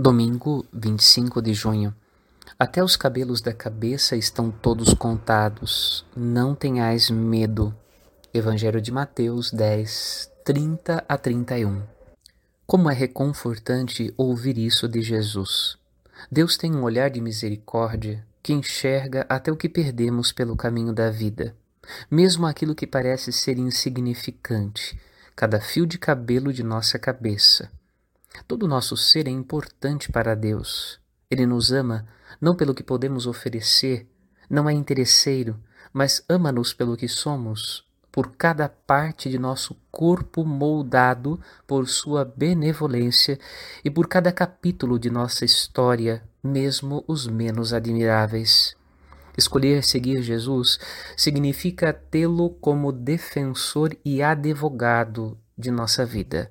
Domingo, 25 de junho. Até os cabelos da cabeça estão todos contados. Não tenhais medo. Evangelho de Mateus 10, 30 a 31. Como é reconfortante ouvir isso de Jesus. Deus tem um olhar de misericórdia que enxerga até o que perdemos pelo caminho da vida, mesmo aquilo que parece ser insignificante, cada fio de cabelo de nossa cabeça Todo o nosso ser é importante para Deus. Ele nos ama não pelo que podemos oferecer, não é interesseiro, mas ama-nos pelo que somos, por cada parte de nosso corpo moldado por sua benevolência e por cada capítulo de nossa história, mesmo os menos admiráveis. Escolher seguir Jesus significa tê-lo como defensor e advogado de nossa vida.